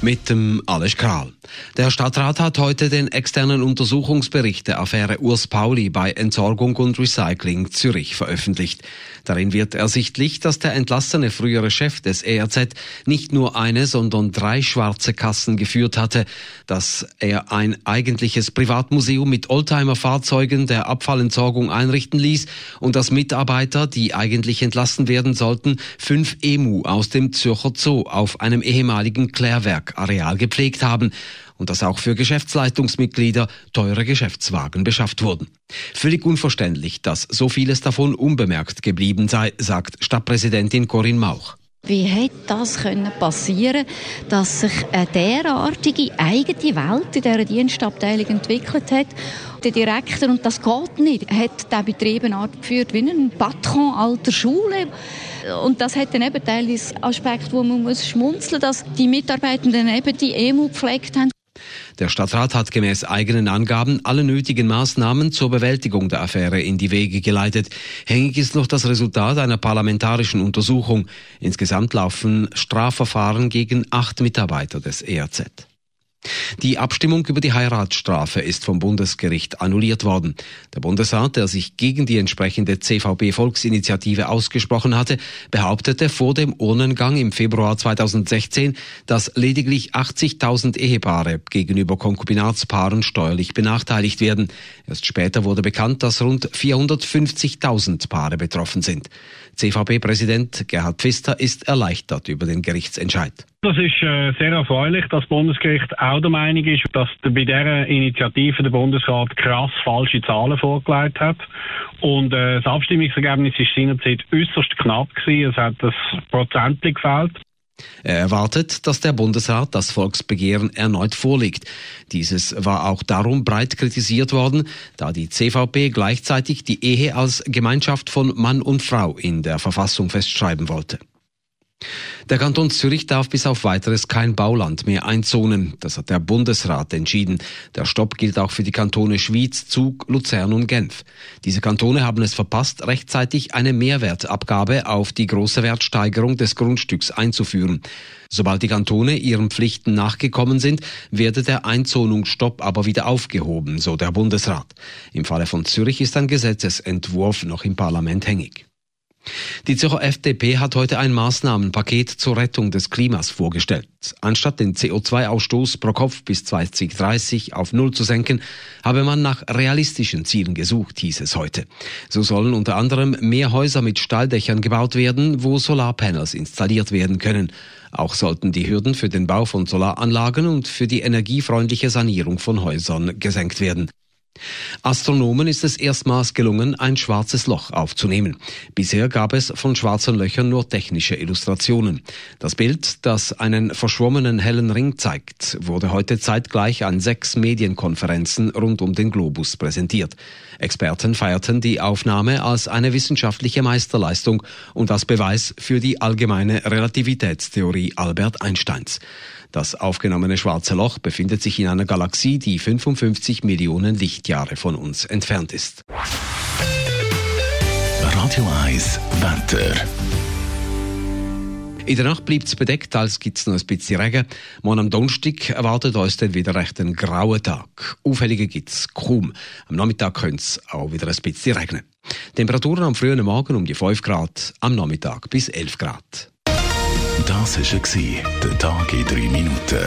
Mit dem Alles Kral. Der Stadtrat hat heute den externen Untersuchungsbericht der Affäre Urs Pauli bei Entsorgung und Recycling Zürich veröffentlicht. Darin wird ersichtlich, dass der entlassene frühere Chef des ERZ nicht nur eine, sondern drei schwarze Kassen geführt hatte, dass er ein eigentliches Privatmuseum mit Oldtimer-Fahrzeugen der Abfallentsorgung einrichten ließ und dass Mitarbeiter, die eigentlich entlassen werden sollten, fünf Emu aus dem Zürcher Zoo auf einem ehemaligen Klärwerkareal gepflegt haben und dass auch für Geschäftsleitungsmitglieder teure Geschäftswagen beschafft wurden. Völlig unverständlich, dass so vieles davon unbemerkt geblieben sei, sagt Stadtpräsidentin Corinne Mauch. Wie hätte das können passieren, dass sich eine derartige eigene Welt in dieser Dienstabteilung entwickelt hat? Der Direktor, und das geht nicht, hat den Betrieb geführt wie ein Patron alter Schule. Und das hat dann eben teilweise Aspekt, wo man muss schmunzeln, dass die Mitarbeitenden eben die EMU gepflegt haben. Der Stadtrat hat gemäß eigenen Angaben alle nötigen Maßnahmen zur Bewältigung der Affäre in die Wege geleitet. Hängig ist noch das Resultat einer parlamentarischen Untersuchung. Insgesamt laufen Strafverfahren gegen acht Mitarbeiter des ERZ. Die Abstimmung über die Heiratsstrafe ist vom Bundesgericht annulliert worden. Der Bundesrat, der sich gegen die entsprechende CVB-Volksinitiative ausgesprochen hatte, behauptete vor dem Urnengang im Februar 2016, dass lediglich 80.000 Ehepaare gegenüber Konkubinatspaaren steuerlich benachteiligt werden. Erst später wurde bekannt, dass rund 450.000 Paare betroffen sind. CVB-Präsident Gerhard Pfister ist erleichtert über den Gerichtsentscheid. Das ist äh, sehr erfreulich, dass das Bundesgericht auch der Meinung ist, dass bei dieser Initiative der Bundesrat krass falsche Zahlen vorgelegt hat. Und äh, das Abstimmungsergebnis ist seinerzeit äußerst knapp gewesen. Es hat das Prozentli gefällt. Er erwartet, dass der Bundesrat das Volksbegehren erneut vorlegt. Dieses war auch darum breit kritisiert worden, da die CVP gleichzeitig die Ehe als Gemeinschaft von Mann und Frau in der Verfassung festschreiben wollte. Der Kanton Zürich darf bis auf weiteres kein Bauland mehr einzonen. Das hat der Bundesrat entschieden. Der Stopp gilt auch für die Kantone Schwyz, Zug, Luzern und Genf. Diese Kantone haben es verpasst, rechtzeitig eine Mehrwertabgabe auf die große Wertsteigerung des Grundstücks einzuführen. Sobald die Kantone ihren Pflichten nachgekommen sind, werde der Einzonungsstopp aber wieder aufgehoben, so der Bundesrat. Im Falle von Zürich ist ein Gesetzesentwurf noch im Parlament hängig. Die Zürcher FDP hat heute ein Maßnahmenpaket zur Rettung des Klimas vorgestellt. Anstatt den CO2-Ausstoß pro Kopf bis 2030 auf Null zu senken, habe man nach realistischen Zielen gesucht, hieß es heute. So sollen unter anderem mehr Häuser mit Stalldächern gebaut werden, wo Solarpanels installiert werden können. Auch sollten die Hürden für den Bau von Solaranlagen und für die energiefreundliche Sanierung von Häusern gesenkt werden. Astronomen ist es erstmals gelungen, ein schwarzes Loch aufzunehmen. Bisher gab es von schwarzen Löchern nur technische Illustrationen. Das Bild, das einen verschwommenen hellen Ring zeigt, wurde heute zeitgleich an sechs Medienkonferenzen rund um den Globus präsentiert. Experten feierten die Aufnahme als eine wissenschaftliche Meisterleistung und als Beweis für die allgemeine Relativitätstheorie Albert Einsteins. Das aufgenommene schwarze Loch befindet sich in einer Galaxie, die 55 Millionen Lichtjahre von uns entfernt ist. Radio 1 Wetter. In der Nacht bleibt es bedeckt, als gibt es noch ein bisschen Regen. Morgen am Donnerstag erwartet uns dann wieder recht ein grauer Tag. Auffällige gibt es kaum. Am Nachmittag könnte es auch wieder ein bisschen regnen. Temperaturen am frühen Morgen um die 5 Grad, am Nachmittag bis 11 Grad. Das war der Tag in 3 Minuten.